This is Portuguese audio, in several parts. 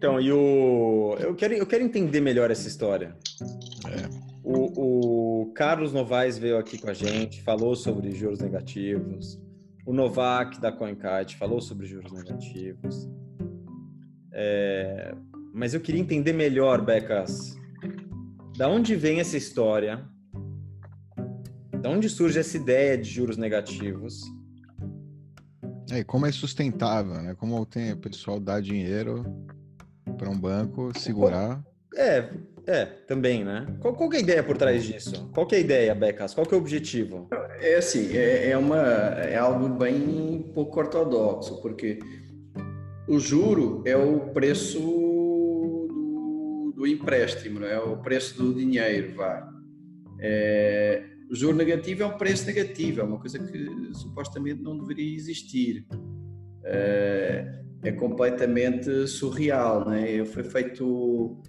Então, e o. Eu quero, eu quero entender melhor essa história. É. O, o Carlos Novaes veio aqui com a gente, falou sobre juros negativos. O Novak da CoinKite falou sobre juros negativos. É, mas eu queria entender melhor, Becas, da onde vem essa história? Da onde surge essa ideia de juros negativos? É, como é sustentável, né? Como tem o pessoal dar dinheiro para um banco segurar. É, é, também, né? Qual, qual é a ideia por trás disso? Qual é a ideia, Becas? Qual é o objetivo? É assim, é, é, uma, é algo bem pouco ortodoxo, porque o juro é o preço do, do empréstimo, é o preço do dinheiro, vá. É, o juro negativo é um preço negativo, é uma coisa que supostamente não deveria existir. É, é completamente surreal, né? Foi feito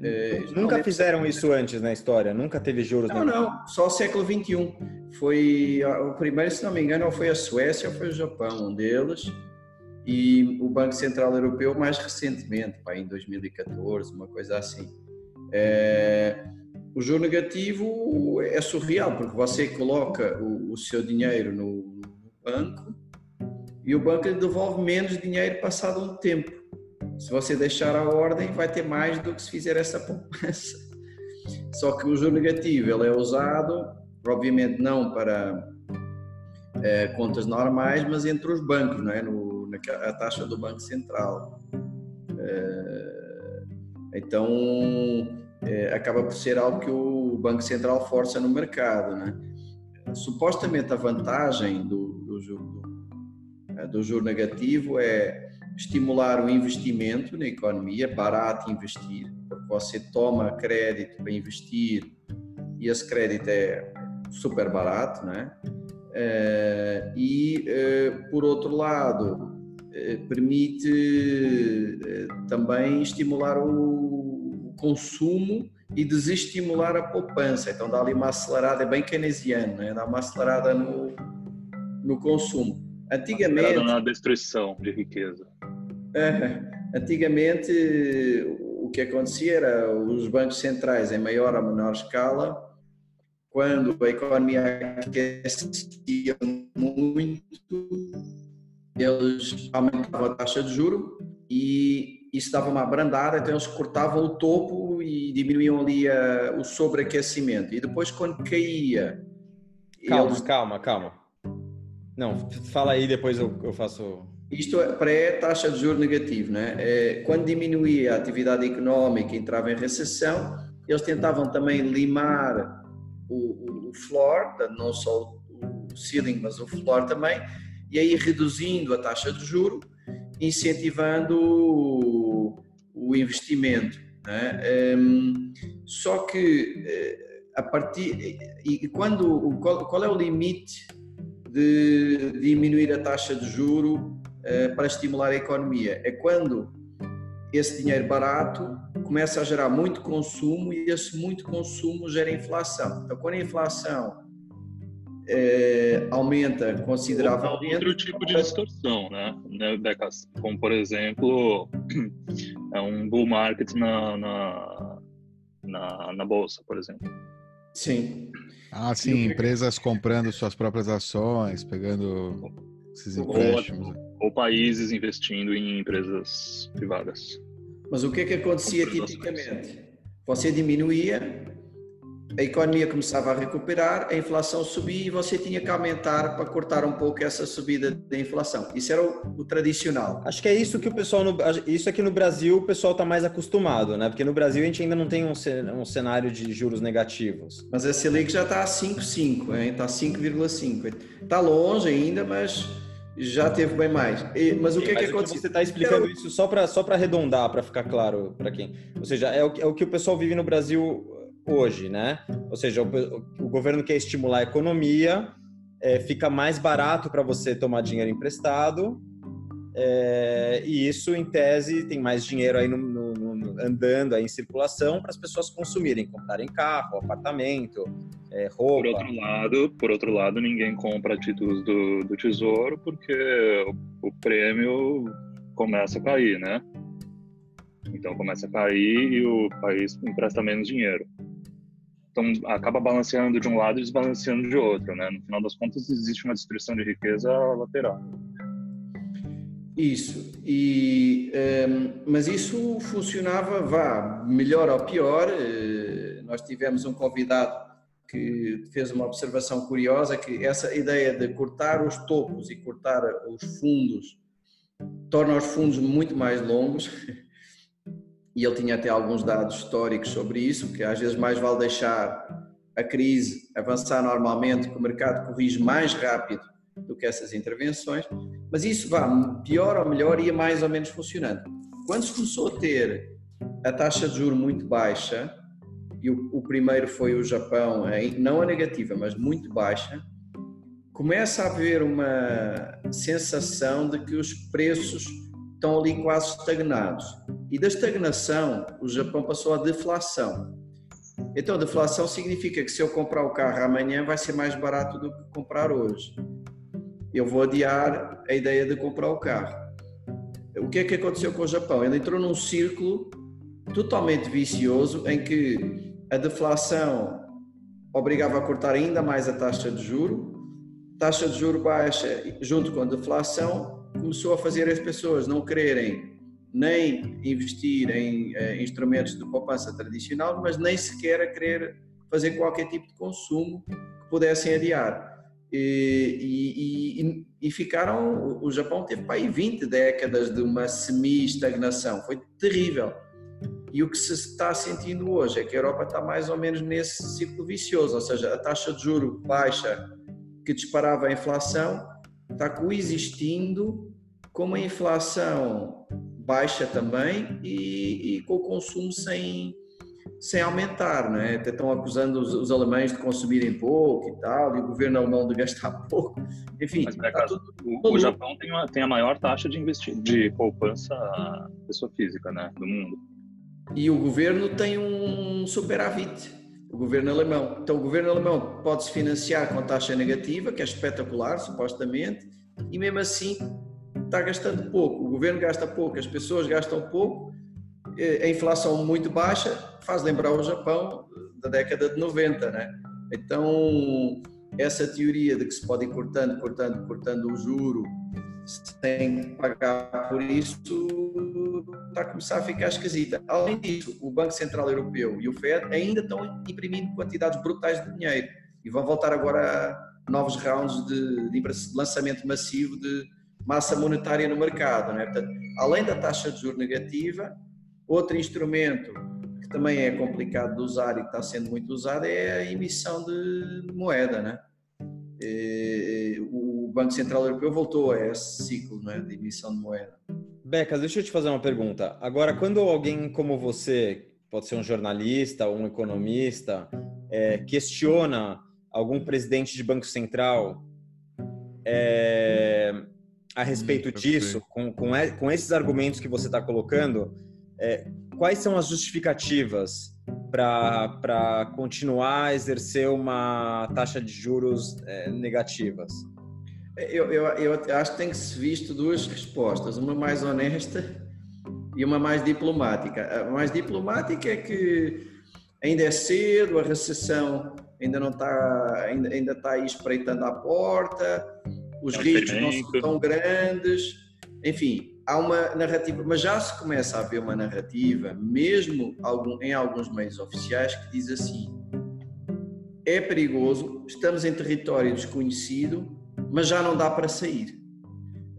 é, Nunca fizeram isso antes na história? Nunca teve juros? Não, não. Só o século XXI. Foi o primeiro, se não me engano, ou foi a Suécia ou foi o Japão, um deles. E o Banco Central Europeu mais recentemente, pá, em 2014, uma coisa assim. É, o juro negativo é surreal, porque você coloca o, o seu dinheiro no, no banco e o banco lhe devolve menos dinheiro passado um tempo. Se você deixar a ordem, vai ter mais do que se fizer essa poupança. Só que o juro negativo ele é usado, obviamente não para é, contas normais, mas entre os bancos, não é? No, na, a taxa do Banco Central. É, então, é, acaba por ser algo que o Banco Central força no mercado, né? Supostamente a vantagem do, do, do, juro negativo é estimular o investimento na economia, barato investir, porque você toma crédito para investir e esse crédito é super barato, né? e, eh, por outro lado, eh, permite também estimular o consumo e desestimular a poupança. Então dá ali uma acelerada, é bem keynesiano, né? dá uma acelerada no, no consumo. Antigamente. na destruição de riqueza. antigamente, o que acontecia era os bancos centrais, em maior ou menor escala, quando a economia aquecia muito, eles aumentavam a taxa de juro e isso dava uma abrandada, então eles cortavam o topo e diminuíam ali a, o sobreaquecimento. E depois, quando caía. Calma, eles... calma, calma. Não, fala aí, depois eu, eu faço. Isto é pré-taxa de juros negativo, né? É, quando diminuía a atividade económica e entrava em recessão, eles tentavam também limar o, o floor, não só o ceiling, mas o floor também, e aí reduzindo a taxa de juro, incentivando o, o investimento. Né? Só que eh, a partir e quando qual, qual é o limite de diminuir a taxa de juro uh, para estimular a economia. É quando esse dinheiro barato começa a gerar muito consumo e esse muito consumo gera inflação. Então, quando a inflação uh, aumenta consideravelmente. Outro tipo de distorção, né? né Como, por exemplo, é um bull market na, na, na, na bolsa, por exemplo. Sim. Ah, sim, empresas comprando suas próprias ações, pegando esses empréstimos. Ou, ou países investindo em empresas privadas. Mas o que é que acontecia tipicamente? Você diminuía a economia começava a recuperar, a inflação subia e você tinha que aumentar para cortar um pouco essa subida da inflação. Isso era o, o tradicional. Acho que é isso que o pessoal, no, isso aqui no Brasil o pessoal está mais acostumado, né? Porque no Brasil a gente ainda não tem um, cenário de juros negativos. Mas a Selic já está a 5,5, está 5,5. Está longe ainda, mas já teve bem mais. E, mas o que é que aconteceu? Você está explicando isso só para só arredondar, para ficar claro para quem. Ou seja, é o, é o que o pessoal vive no Brasil hoje, né? Ou seja, o, o governo quer estimular a economia, é, fica mais barato para você tomar dinheiro emprestado, é, e isso, em tese, tem mais dinheiro aí no, no, no, andando aí em circulação para as pessoas consumirem, comprarem carro, apartamento, é, roupa. Por outro lado, por outro lado, ninguém compra títulos do, do tesouro porque o, o prêmio começa a cair, né? Então começa a cair e o país empresta menos dinheiro. Então acaba balanceando de um lado e desbalanceando de outro, né? No final das contas existe uma destruição de riqueza lateral. Isso, e, um, ehm, mas isso funcionava, vá, melhor ou pior. Uh, nós tivemos um convidado que fez uma observação curiosa, que essa ideia de cortar os topos e cortar os fundos torna os fundos muito mais longos. E ele tinha até alguns dados históricos sobre isso, que às vezes mais vale deixar a crise avançar normalmente, que o mercado corrige mais rápido do que essas intervenções, mas isso vá pior ou melhor ia mais ou menos funcionando. Quando se começou a ter a taxa de juro muito baixa, e o, o primeiro foi o Japão, não a negativa, mas muito baixa, começa a haver uma sensação de que os preços estão ali quase estagnados. E da estagnação, o Japão passou à deflação. Então, a deflação significa que se eu comprar o carro amanhã vai ser mais barato do que comprar hoje eu vou adiar a ideia de comprar o carro. O que é que aconteceu com o Japão? Ele entrou num círculo totalmente vicioso em que a deflação obrigava a cortar ainda mais a taxa de juro, taxa de juro baixa junto com a deflação começou a fazer as pessoas não quererem nem investir em eh, instrumentos de poupança tradicional, mas nem sequer a querer fazer qualquer tipo de consumo que pudessem adiar. E, e, e, ficaram. O Japão teve para aí 20 décadas de uma semi-estagnação, foi terrível. E o que se está sentindo hoje é que a Europa está mais ou menos nesse ciclo vicioso, ou seja, a taxa de juro baixa que disparava a inflação está coexistindo com uma inflação baixa também e, e com o consumo sem, sem aumentar, não é? Até estão acusando os, os, alemães de consumirem pouco e tal, e o governo alemão de gastar pouco. Enfim, Mas, tá tudo, o, o, Japão tem, uma, tem, a maior taxa de, investir, de poupança pessoa física né, do mundo. E o governo tem um superávit, o governo alemão. Então, o governo alemão pode se financiar com taxa negativa, que é espetacular, supostamente, e mesmo assim está gastando pouco. O governo gasta pouco, as pessoas gastam pouco, eh, a inflação muito baixa faz lembrar o Japão da década de 90, né? Então, essa teoria de que se pode ir cortando, cortando, cortando o juro sem pagar por isso está a começar a ficar esquisita. Além disso, o Banco Central Europeu e o FED ainda estão imprimindo quantidades brutais de dinheiro e vão voltar agora a novos rounds de, de lançamento massivo de massa monetária no mercado. Né? Portanto, além da taxa de juros negativa, Outro instrumento que também é complicado de usar e que está sendo muito usado é a emissão de moeda, né? O Banco Central Europeu voltou a esse ciclo né, de emissão de moeda. Becas, deixa eu te fazer uma pergunta. Agora, quando alguém como você, pode ser um jornalista ou um economista, é, questiona algum presidente de Banco Central é, a respeito hum, disso, com, com, com esses argumentos que você está colocando, é, quais são as justificativas para continuar a exercer uma taxa de juros é, negativas? Eu, eu, eu acho que tem que se visto duas respostas, uma mais honesta e uma mais diplomática. A mais diplomática é que ainda é cedo, a recessão ainda não está, ainda, ainda está aí espreitando à porta, os é riscos não são tão grandes, enfim, há uma narrativa, mas já se começa a haver uma narrativa, mesmo em alguns meios oficiais, que diz assim: é perigoso, estamos em território desconhecido, mas já não dá para sair.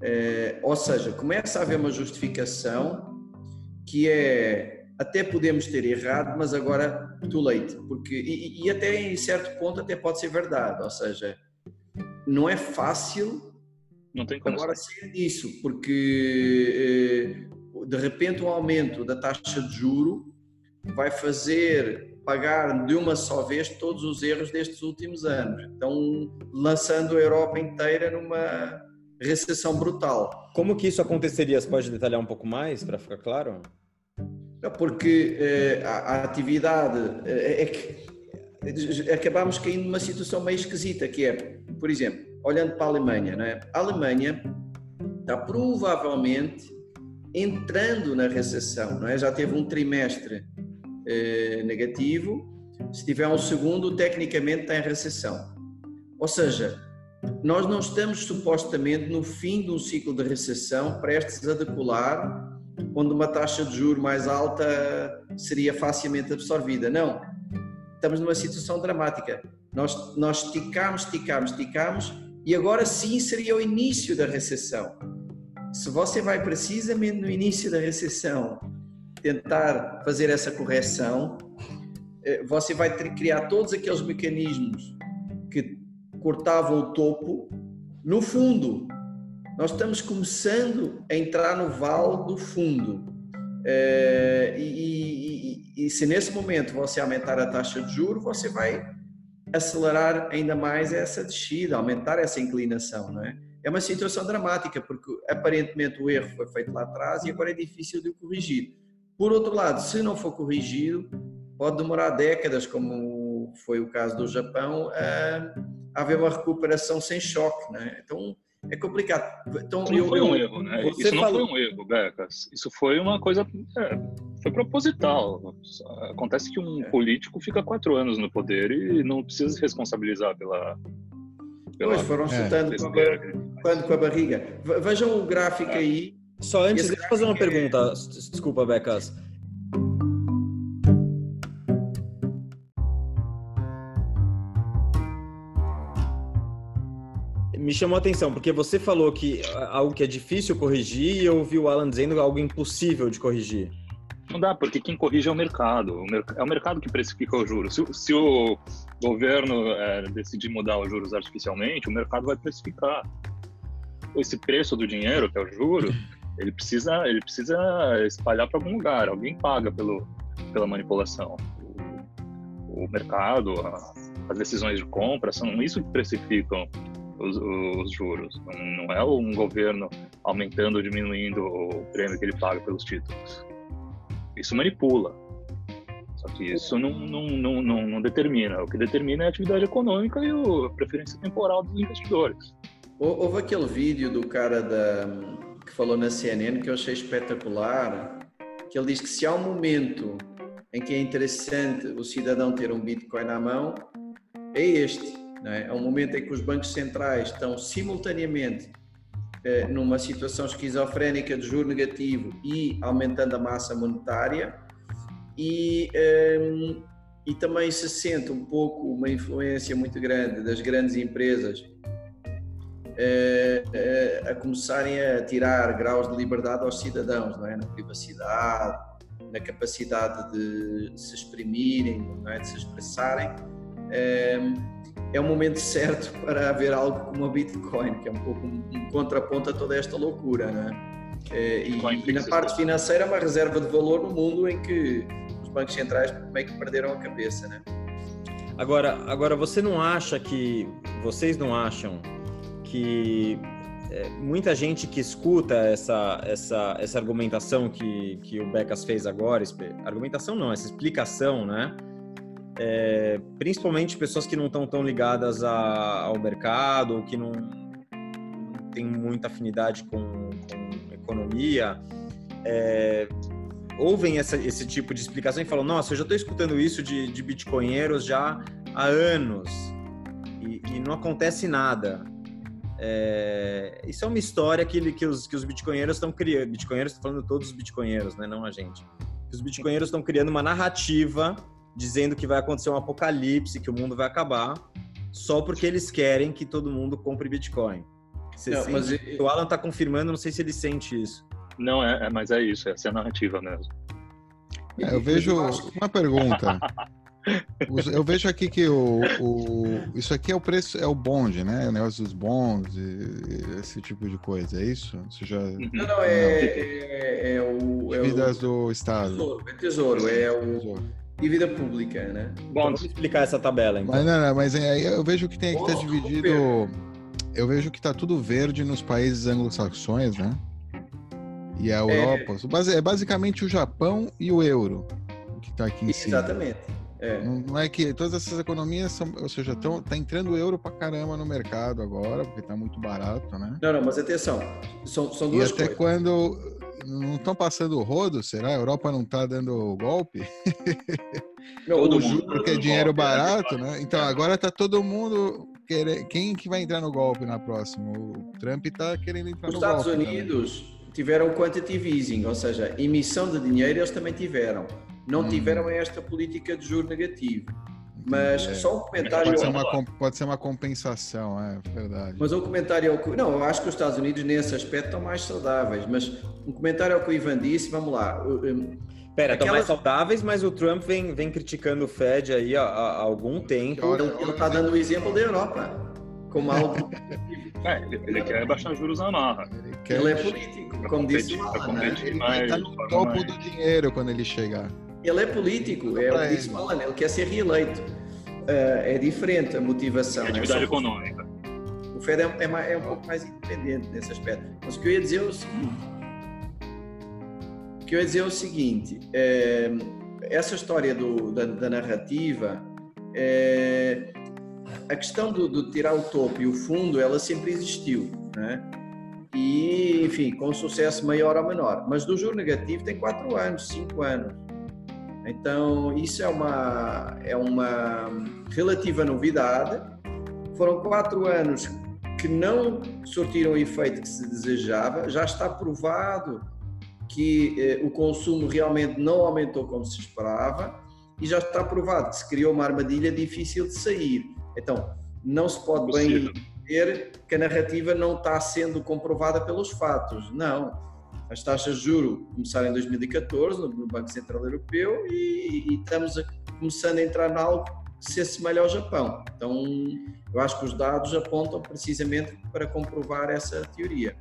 É, ou seja, começa a haver uma justificação que é até podemos ter errado, mas agora too late, porque e, e até em certo ponto até pode ser verdade, ou seja, não é fácil não tem como Agora sair disso, porque eh, de repente um aumento da taxa de juro vai fazer pagar de uma só vez todos os erros destes últimos anos. Então, lançando a Europa inteira numa recessão brutal. Como que isso aconteceria? Você pode detalhar um pouco mais para ficar claro? Porque eh, a, a, atividade eh, é que acabamos caindo numa situação meio esquisita, que é, por exemplo, olhando para a Alemanha, é? a Alemanha está provavelmente entrando na recessão, não é? Já teve um trimestre eh, negativo, se tiver um segundo, tecnicamente está em recessão. Ou seja, nós não estamos supostamente no fim de um ciclo de recessão prestes a decolar, onde uma taxa de juro mais alta seria facilmente absorvida. Não. Estamos numa situação dramática. Nós, nós esticamos, esticamos, esticamos e agora sim seria o início da recessão. Se você vai precisamente no início da recessão tentar fazer essa correção, eh, você vai ter que criar todos aqueles mecanismos que cortavam o topo no fundo. Nós estamos começando a entrar no vale do fundo. Eh, e, e, e, se nesse momento você aumentar a taxa de juro, você vai acelerar ainda mais essa descida, aumentar essa inclinação, não é? É uma situação dramática porque aparentemente o erro foi feito lá atrás e agora é difícil de corrigir. Por outro lado, se não for corrigido, pode demorar décadas, como foi o caso do Japão, a haver uma recuperação sem choque, né? Então é complicado. Então, Isso não foi um erro, né? Isso não falou... foi um erro, Becas. Isso foi uma coisa. É, foi proposital. Acontece que um é. político fica quatro anos no poder e não precisa se responsabilizar pela. pela pois foram chutando é. com a barriga. Vejam o gráfico aí. Só antes, deixa eu fazer uma pergunta. Desculpa, Becas. Me chamou a atenção, porque você falou que algo que é difícil corrigir e eu ouvi o Alan dizendo algo impossível de corrigir. Não dá, porque quem corrige é o mercado. É o mercado que precifica o juros. Se, se o governo é, decidir mudar os juros artificialmente, o mercado vai precificar. Esse preço do dinheiro, que é o juro, ele precisa, ele precisa espalhar para algum lugar. Alguém paga pelo, pela manipulação. O, o mercado, a, as decisões de compra, são isso que precificam os, os juros. Não, é um governo aumentando ou diminuindo o prêmio que ele paga pelos títulos. Isso manipula. Só que isso não, não, não, não, não determina. O que determina é a atividade econômica e a preferência temporal dos investidores. Houve aquele vídeo do cara da, que falou na CNN que eu achei espetacular, que ele diz que se há um momento em que é interessante o cidadão ter um Bitcoin na mão, é este é? é um momento em que os bancos centrais estão simultaneamente eh, numa situação esquizofrénica de juro negativo e aumentando a massa monetária e, eh, e também se sente um pouco uma influência muito grande das grandes empresas eh, eh a começarem a tirar graus de liberdade aos cidadãos, não é? na privacidade, na capacidade de se exprimirem, não é? de se expressarem. Eh, é o momento certo para haver algo como a Bitcoin, que é um pouco um, um contraponto a toda esta loucura, né? E, e na parte financeira, uma reserva de valor no mundo em que os bancos centrais meio que perderam a cabeça, né? Agora, agora você não acha que vocês não acham que é, muita gente que escuta essa, essa, essa argumentação que, que o Becas fez agora, argumentação não, essa explicação, né? É, principalmente pessoas que não estão tão ligadas a, ao mercado ou que não, têm muita afinidade com, com economia, é, ouvem essa, esse tipo de explicação e falam: Nossa, eu já estou escutando isso de, de bitcoinheiros já há anos e, e não acontece nada. É, isso é uma história que, que, os, que os bitcoinheiros estão criando. Bitcoinheiros, estou falando todos os bitcoinheiros, né? não a gente. Os bitcoinheiros estão criando uma narrativa dizendo que vai acontecer um apocalipse, que o mundo vai acabar, só porque eles querem que todo mundo compre Bitcoin. Você não, mas... O Alan está confirmando, não sei se ele sente isso. Não, é, é mas é isso, essa é a narrativa mesmo. É, eu vejo uma pergunta. Eu vejo aqui que o, o, isso aqui é o preço, é o bonde, né? O negócio dos bonds, e, esse tipo de coisa, é isso? Você já... Uhum. Não, não, é, é, é o. É Dívidas do Estado. Tesouro, é tesouro, é o. Tesouro dívida pública, né? Bom, vamos explicar essa tabela, então. Mas, não, não, mas aí eu vejo que tem que estar tá dividido. Eu vejo que tá tudo verde nos países anglo-saxões, né? E a é. Europa. É... é basicamente o Japão e o euro que tá aqui em cima. Exatamente. É. Não, não, é que todas essas economias são, ou seja, tão, tá entrando euro pra caramba no mercado agora, porque tá muito barato, né? Não, não, mas atenção, são, são duas e até coisas. quando não estão passando o rodo? Será? A Europa não está dando golpe? Não, todo mundo porque é dinheiro golpe, né? barato, né? Então agora está todo mundo querendo. Quem que vai entrar no golpe na próxima? O Trump está querendo entrar Os no Estados golpe. Os Estados Unidos também. tiveram quantitative easing, ou seja, emissão de dinheiro eles também tiveram. Não hum. tiveram esta política de juro negativo. Mas é. só um comentário. Pode ser uma, pode ser uma compensação, é verdade. Mas um comentário ao que. Não, eu acho que os Estados Unidos nesse aspecto estão mais saudáveis. Mas um comentário ao que o Ivan disse, vamos lá. Pera, estão mais saudáveis, mas o Trump vem, vem criticando o Fed aí há, há algum tempo. Ele está dando o exemplo da Europa como algo. é, ele quer baixar juros na marra. Ele, quer... ele é político, como disse o Alan. Né? Ele vai estar no topo do dinheiro quando ele chegar. Ele é político, é o que disse ele quer ser reeleito. Uh, é diferente a motivação. É atividade é econômica. O Fed é, é, é, um pouco mais independente nesse aspecto. Mas o que eu ia dizer é o seguinte: o que eu ia dizer é o seguinte é, essa história do, da, da, narrativa, é, a questão do, do, tirar o topo e o fundo, ela sempre existiu, né? E, enfim, com sucesso maior ou menor. Mas do juro negativo tem 4 anos, 5 anos. Então, isso é uma, é uma relativa novidade. Foram quatro anos que não surtiram o efeito que se desejava. Já está provado que eh, o consumo realmente não aumentou como se esperava e já está provado que se criou uma armadilha difícil de sair. Então, não se pode bem dizer que a narrativa não está sendo comprovada pelos fatos. Não as taxas de juro começaram em 2014 no, Banco Central Europeu e, e estamos a, começando a entrar em algo que se assemelha ao Japão. Então, eu acho que os dados apontam precisamente para comprovar essa teoria.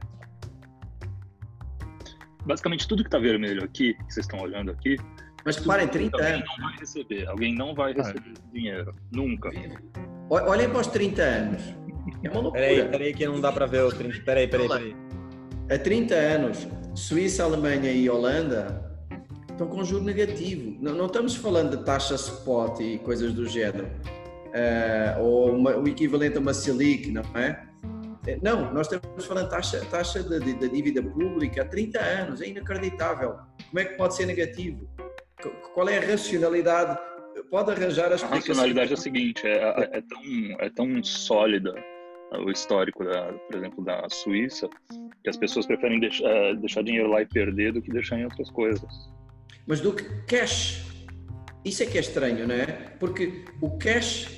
Basicamente, tudo que está vermelho aqui, que vocês estão olhando aqui, mas parem, 30 alguém anos. não vai receber, alguém não vai receber ah. dinheiro, nunca. Olhem para os 30 anos. É uma loucura. Peraí, peraí que não dá para ver os 30. Peraí, peraí, peraí. Há 30 anos, Suíça, Alemanha e Holanda estão com juro negativo. Não, não estamos falando de taxa spot e coisas do género, uh, ou uma, o equivalente a uma Selic, não é? Eh, não, nós estamos falando de taxa, taxa da dívida pública há 30 anos, é inacreditável. Como é que pode ser negativo? Qual é a racionalidade? Pode arranjar as A racionalidade é a seguinte: é, é, é, tão, é tão sólida o histórico, da, por exemplo, da Suíça, que as pessoas preferem deixar, eh, deixar dinheiro lá e perder do que deixar em outras coisas. Mas do que cash, isso é que é estranho, não é? Porque o cash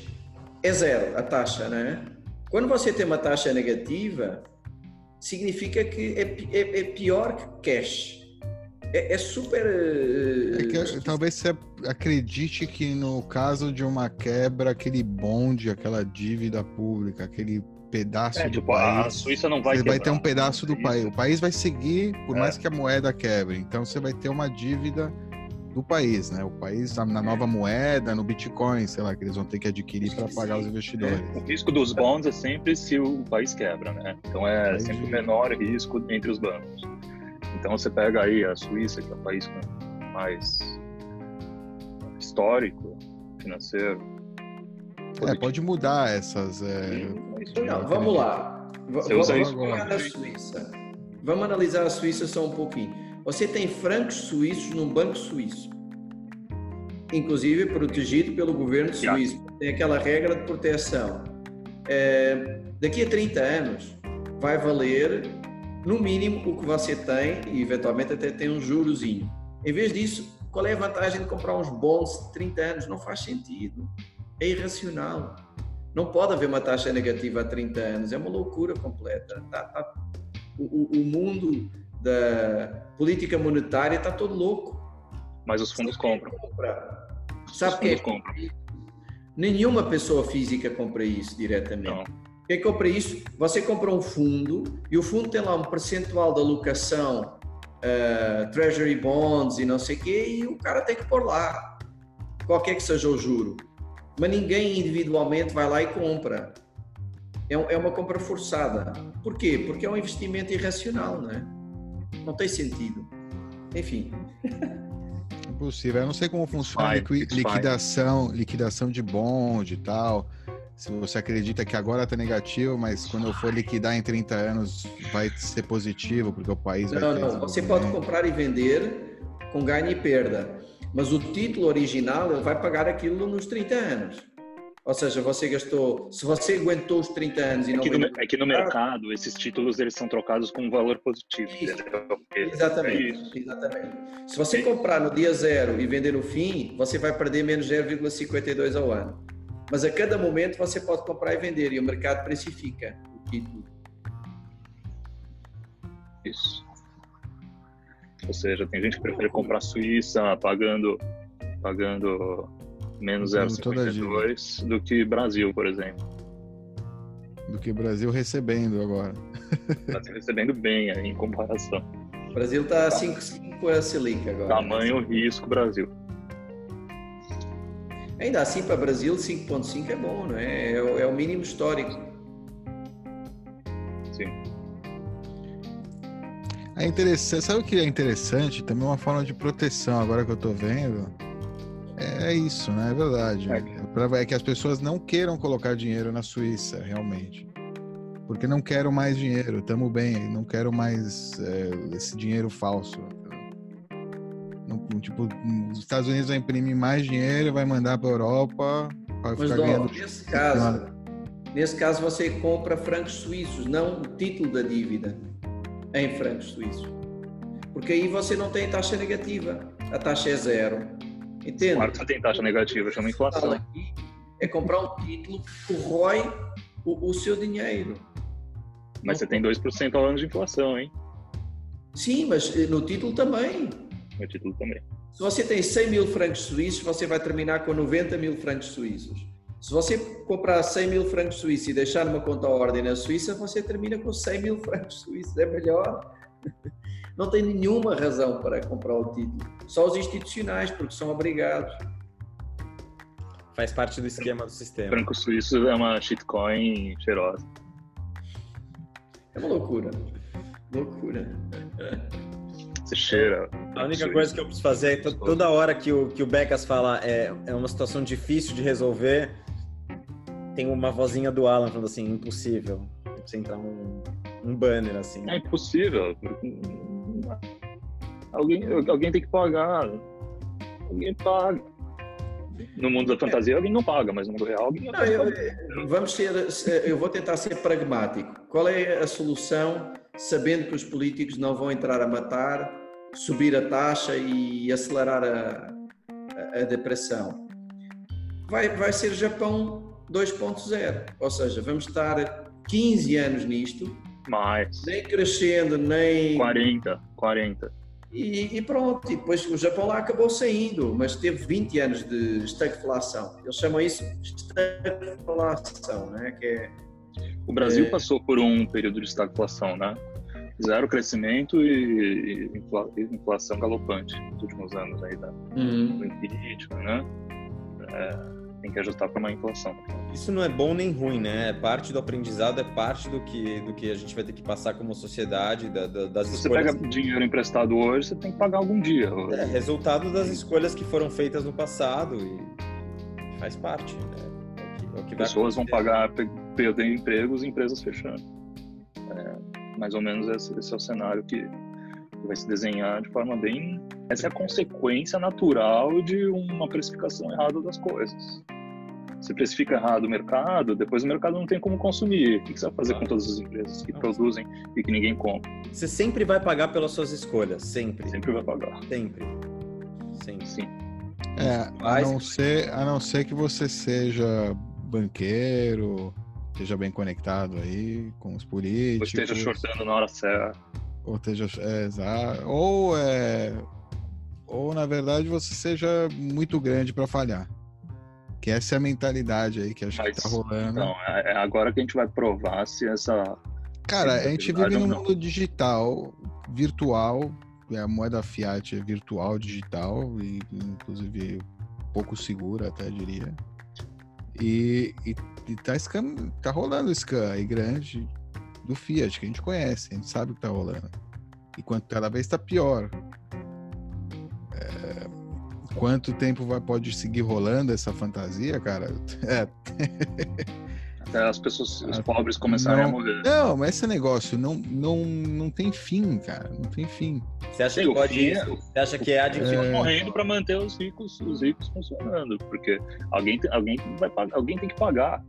é zero, a taxa, não é? Quando você tem uma taxa negativa, significa que é, é, é pior que cash. É, é super. É que, talvez você acredite que no caso de uma quebra, aquele bonde, aquela dívida pública, aquele pedaço é, do tipo, país. A Suíça não vai Você vai ter um pedaço do país. O país vai seguir, por é. mais que a moeda quebre. Então você vai ter uma dívida do país, né? O país na nova moeda, no Bitcoin, sei lá, que eles vão ter que adquirir para pagar os investidores. O risco dos bonds é sempre se o país quebra, né? Então é sempre o menor risco entre os bancos. Então você pega aí a Suíça, que é o país mais histórico financeiro, é, pode mudar essas. É... Não, vamos lá. Vamos, vamos falar Suíça. Vamos analisar a Suíça só um pouquinho. Você tem francos suíços num banco suíço, inclusive protegido pelo governo suíço. Tem aquela regra de proteção. É, daqui a 30 anos vai valer no mínimo o que você tem e eventualmente até tem um jurozinho. Em vez disso, qual é a vantagem de comprar uns bons de 30 anos? Não faz sentido é irracional. Não pode haver uma taxa negativa há 30 anos, é uma loucura completa. Tá, tá, o, o, mundo da política monetária está todo louco. Mas os fundos compram. Sabe quem compra? Nenhuma pessoa física compra isso diretamente. Não. Quem compra isso? Você compra um fundo e o fundo tem lá um percentual de alocação uh, Treasury Bonds e não sei o quê, e o cara tem que pôr lá, qualquer que seja o juro mas ninguém individualmente vai lá e compra. É, é uma compra forçada. Por quê? Porque é um investimento irracional, não é? Não tem sentido. Enfim. Impossível. Eu não sei como funciona a liquidação, liquidação de bonde e tal. se você acredita que agora está negativo, mas quando eu for liquidar em 30 anos vai ser positivo, porque o país vai Não, ter não, você pode comprar e vender com ganho e perda, mas o título original ele vai pagar aquilo nos 30 anos. Ou seja, você gastou, se você aguentou os 30 anos e não Aqui no, vendeu- aqui no mercado, esses títulos eles são trocados com um valor positivo. Isso. Porque- Exatamente, é exatamente. Se você comprar no dia zero e vender no fim, você vai perder menos 0,52 ao ano. Mas a cada momento você pode comprar e vender e o mercado precifica o título. Isso. Ou seja, tem gente que prefere comprar Suíça pagando, pagando menos Pagando toda a 0,52 do que Brasil, por exemplo. do que Brasil recebendo agora. Brasil recebendo bem aí, em comparação. O Brasil está a 5,5 a Selic agora. Tamanho, risco, Brasil. Ainda assim, para o Brasil, 5,5 é bom, não é? É o, é o mínimo histórico. Sim. É interessante, sabe o que é interessante? Também uma forma de proteção, agora que eu tô vendo. É isso, né? É verdade. É. É, é que as pessoas não queiram colocar dinheiro na Suíça, realmente. Porque não quero mais dinheiro, tamo bem, não quero mais é, esse dinheiro falso. Não- tipo, os Estados Unidos vai imprimir mais dinheiro, vai mandar pra Europa, vai Mas, ficar ganhando. nesse caso, nesse caso, você compra francos suíços, não o título da dívida em francos suíços. Porque aí você não tem taxa negativa. A taxa é zero. Entende? Claro que você tem taxa negativa, chama inflação. aqui é comprar um título que corrói o, o seu dinheiro. Mas você tem 2% ao ano de inflação, hein? Sim, mas no título também. No título também. Se você tem 100 mil francos suíços, você vai terminar com 90 mil francos suíços. Se você comprar 100 mil francos suíços e deixar numa conta à ordem na Suíça, você termina com 100 mil francos suíços. É melhor. Não tem nenhuma razão para comprar o título. Só os institucionais, porque são obrigados. Faz parte do esquema do sistema. Franco Suíço é uma shitcoin cheirosa. É uma loucura. Loucura. Você cheira. A única coisa que eu preciso fazer é to- toda hora que o, que o Becas fala é, é uma situação difícil de resolver, tem uma vozinha do Alan falando assim, impossível. Precisa entrar um, um banner assim. É impossível. Alguém, alguém tem que pagar. Alguém paga. No mundo da fantasia, alguém não paga, mas no mundo real, alguém Não, eu- vamos ser, se- eu vou tentar ser pragmático. Qual é a solução, sabendo que os políticos não vão entrar a matar, subir a taxa e acelerar a, a- a depressão? Vai, vai ser Japão 2.0, ou seja, vamos estar 15 anos nisto, mais. nem crescendo, nem 40, 40. e, e pronto, e depois o Japão lá acabou saindo, mas teve 20 anos de estagflação. Eles chamam isso estagflação, né? que é O Brasil É. passou por um período de estagflação, né? Zero crescimento e, infla- inflação galopante nos últimos anos aí da, do impeachment, né? É, tem que ajustar para uma inflação. Isso não é bom nem ruim, né? É parte do aprendizado, é parte do que, do que a gente vai ter que passar como sociedade, da, da, das Se você escolhas. pega dinheiro emprestado hoje, você tem que pagar algum dia. É resultado das escolhas que foram feitas no passado e faz parte, né? É o que, é o Pessoas vão pagar, pe- perder empregos e empresas fechando. É, mais ou menos esse, esse é o cenário que vai se desenhar de forma bem. Essa é a consequência natural de uma precificação errada das coisas. Se precifica errado o mercado, depois o mercado não tem como consumir. O que você vai fazer com todas as empresas que produzem e que ninguém compra? Você sempre vai pagar pelas suas escolhas, sempre. Sempre vai pagar. Sempre. Sempre. Sim. É, a não, ser, a não ser que você seja banqueiro, esteja bem conectado aí com os Ou políticos. esteja shortando na hora certa. Ou esteja. É, ou é. Ou na verdade você seja muito grande para falhar. Que essa é a mentalidade aí que acho Mas, que tá rolando. Então, é é agora que a gente vai provar se essa. Cara, a gente vive num não. mundo digital, virtual, e a moeda fiat é virtual, digital, e inclusive pouco segura, até diria. E, e, e tá, scam, tá rolando scan aí grande do Fiat, que a gente conhece, a gente sabe o que tá rolando. E quanto cada vez tá pior. É, quanto tempo vai, pode seguir rolando essa fantasia, cara? É, Até as pessoas, os pobres começarem não, a morrer. Não, mas esse negócio não, não, não tem fim, cara. Não tem fim. Você acha Sim, que pode fim- isso? Você acha que é Estão adquirido? morrendo para manter os ricos, os ricos funcionando, porque alguém, tem- alguém vai pagar, alguém tem que pagar.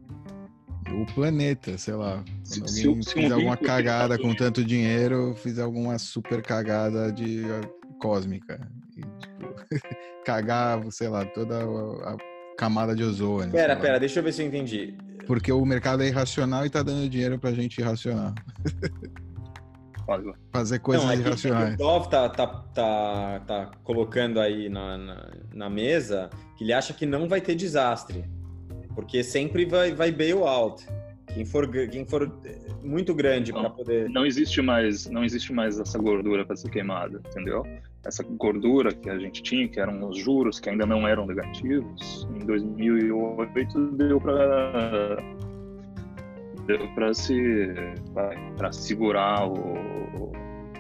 O planeta, sei lá. Se- Quando se- alguém se um fizer alguma cagada com tanto dinheiro, fizer alguma super cagada de ah, cósmica. E, cagar, sei lá, toda a, a camada de ozônio. Pera, pera, deixa eu ver se eu entendi. Porque o mercado é irracional e tá dando dinheiro pra gente irracional. Fazer coisas Não, é irracionais. O Dov tá, tá, tá, tá colocando aí na, na, na mesa que ele acha que não vai ter desastre. Porque sempre vai, vai bailout. Quem for, quem for eh, muito grande para poder. não existe mais, não existe mais essa gordura para ser queimada, entendeu? Essa gordura que a gente tinha, que eram os juros que ainda não eram negativos, em 2008 deu para deu para se para segurar o,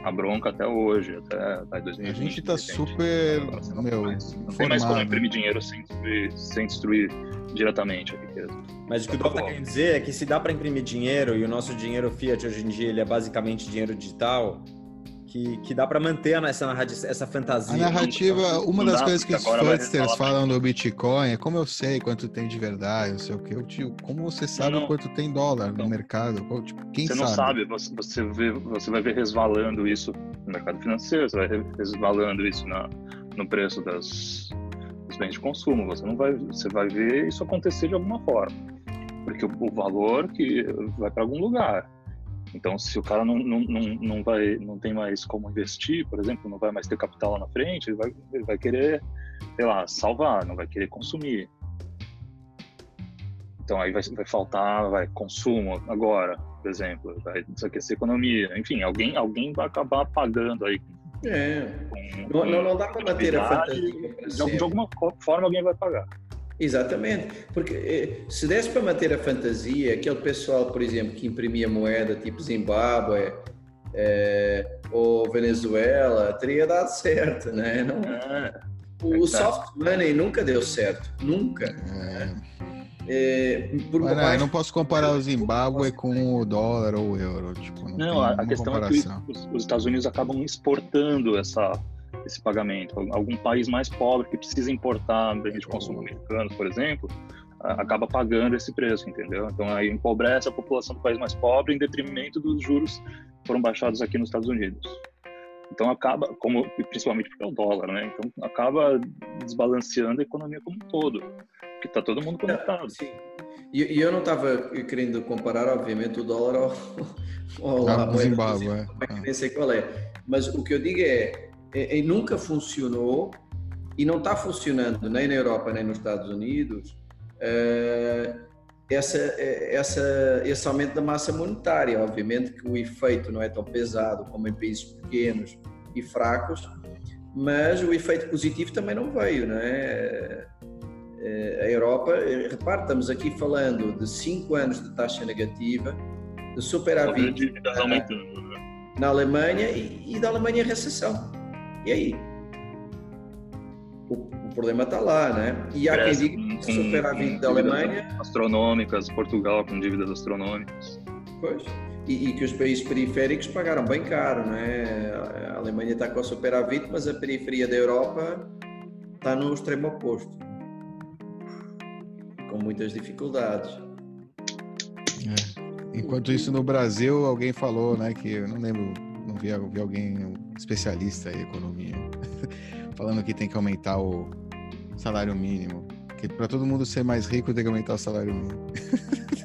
a bronca até hoje, até, até 2020. A gente tá repente. super, não meu, tem mais- não tem mais como imprimir dinheiro sem destruir, sem destruir diretamente a riqueza. Mas o que o Dov tá querendo dizer é que se dá para imprimir dinheiro e o nosso dinheiro fiat hoje em dia ele é basicamente dinheiro digital, que, que dá para manter essa, essa fantasia. A narrativa, uma não das dá, coisas que os fraudsters falam do Bitcoin é como eu sei quanto tem de verdade, não sei o que. Eu, tio, como você sabe não. quanto tem dólar Não. no mercado? Qual, tipo, quem você sabe? não sabe, você, você, vê, você vai ver resvalando isso no mercado financeiro, você vai ver resvalando isso na, no preço das, dos bens de consumo. Você não vai, você vai ver isso acontecer de alguma forma, porque o, o valor que vai para algum lugar. Então, se o cara não, não, não, não, vai, não tem mais como investir, por exemplo, não vai mais ter capital lá na frente, ele vai, ele vai querer, sei lá, salvar, não vai querer consumir. Então aí vai, vai faltar vai, consumo agora, por exemplo, vai desaquecer a economia. Enfim, alguém, alguém vai acabar pagando aí. É. Com, Não, não, dá para manter a fantasia de, de alguma co- forma alguém vai pagar. Exatamente, porque eh, se desse para manter a fantasia, aquele pessoal, por exemplo, que imprimia moeda tipo Zimbábue eh, ou Venezuela, teria dado certo, né? Não, É, o Exato. soft money nunca deu certo, nunca. É, Eh, por mas, mais- não posso comparar o Zimbábue com o dólar ou o euro. Tipo, não, Não, tem a, questão é que comparação. os, os Estados Unidos acabam exportando essa, esse pagamento. Algum país mais pobre que precisa importar bens de consumo americanos, por exemplo, a- acaba pagando esse preço, entendeu? Então aí empobrece a população do país mais pobre em detrimento dos juros que foram baixados aqui nos Estados Unidos. Então acaba, como principalmente porque é o dólar, né? Então acaba desbalanceando a economia como um todo, porque está todo mundo conectado. Sim. E, e eu não estava querendo comparar, obviamente, o dólar ao, ao Ah, Zimbábue, é. que nem sei qual é. Mas o que eu digo é, é, é, nunca funcionou e não está funcionando nem na Europa nem nos Estados Unidos eh, essa, eh, essa, esse aumento da massa monetária. Obviamente que o efeito não é tão pesado como em países pequenos e fracos, mas o efeito positivo também não veio, não é? Eh, A Europa, repare, estamos aqui falando de 5 anos de taxa negativa, de superávit aumentando. né? na Alemanha e, e da Alemanha em recessão. E aí? O, o problema está lá, né? E há quem diga que o superávit com da Alemanha, astronômicas, Portugal com dívidas astronômicas. pois, e, e que os países periféricos pagaram bem caro, né? A Alemanha está com o superávit, mas a periferia da Europa está no extremo oposto, com muitas dificuldades. É. Enquanto isso, no Brasil, alguém falou, né, que eu não lembro, não vi, vi alguém, especialista em economia, falando que tem que aumentar o salário mínimo. Que para todo mundo ser mais rico tem que aumentar o salário mínimo.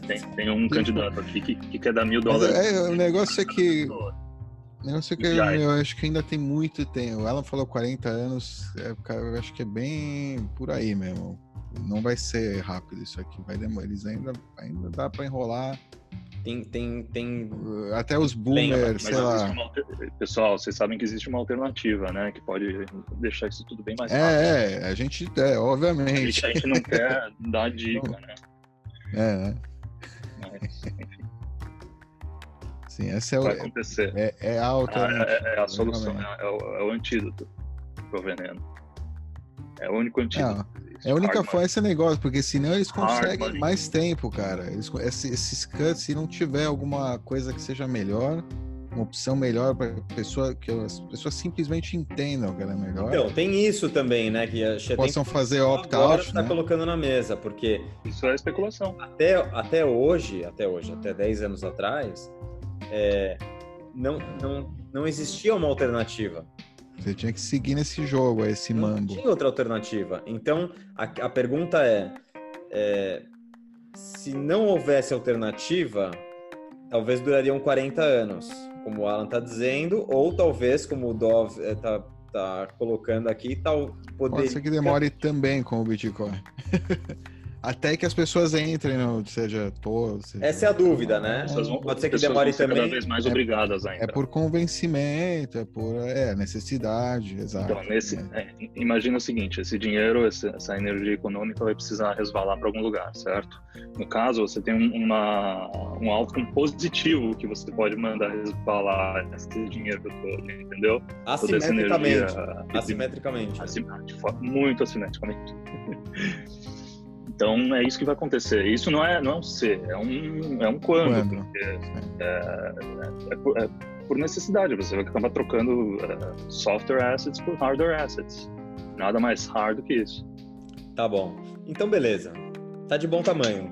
Tem, tem um candidato aqui que, que quer dar mil dólares. é, o negócio é que O negócio é que eu, Reais. eu acho que ainda tem muito tempo. Ela falou 40 anos, é, eu acho que é bem por aí mesmo. Não vai ser rápido isso aqui, vai demorar. Eles ainda, ainda dá para enrolar. Tem, tem, tem. Uh, Até os boomers, sei lá. uma Pessoal, vocês sabem que existe uma alternativa, né? Que pode deixar isso tudo bem mais rápido. É, é, a gente, é, A obviamente. gente, a gente não quer dar dica, né? É, né? Mas, enfim, Sim, essa é, vai o, acontecer. é, é a Ah, alternativa. É, é a solução, é, é o, é o antídoto pro veneno. É o único antídoto. Não, É a única forma esse negócio, porque senão eles conseguem mais tempo, cara. Eles, esses cuts, se não tiver alguma coisa que seja melhor, uma opção melhor para pessoa que as pessoas simplesmente entendam que ela é melhor. Então, tem isso também, né? Que a possam fazer opt-out. está né? colocando na mesa, porque. Isso é especulação. Até, até hoje, até hoje, até 10 anos atrás, é, não, não, não existia uma alternativa. Você tinha que seguir nesse jogo, esse não mambo. Não tinha outra alternativa. Então, a, a pergunta é, é se não houvesse alternativa, talvez durariam 40 anos como o Alan está dizendo, ou talvez, como o Dov está eh, tá colocando aqui, tal poderia... Pode ser que demore também com o Bitcoin. Até que as pessoas entrem, no, seja todos. Seja... Essa é a dúvida, né? Vão, Pode ser que demore também. cada vez mais é, obrigadas a entrar. É por convencimento, é por é, necessidade, exato. Então, nesse, é. É, imagina o seguinte: esse dinheiro, essa, essa energia econômica vai precisar resvalar para algum lugar, certo? No caso, você tem uma, um outcome positivo que você pode mandar resvalar esse dinheiro todo, entendeu? Assimetricamente. Assimetricamente. Assimetricamente. Muito assimetricamente. Então é isso que vai acontecer. Isso não é, não é um ser, é um, é um quando. quando. Porque, é, é, é, por, é, por, necessidade. Você vai acabar trocando é, software assets por hardware assets. Nada mais hard do que isso. Tá bom. Então, beleza. Tá de bom tamanho.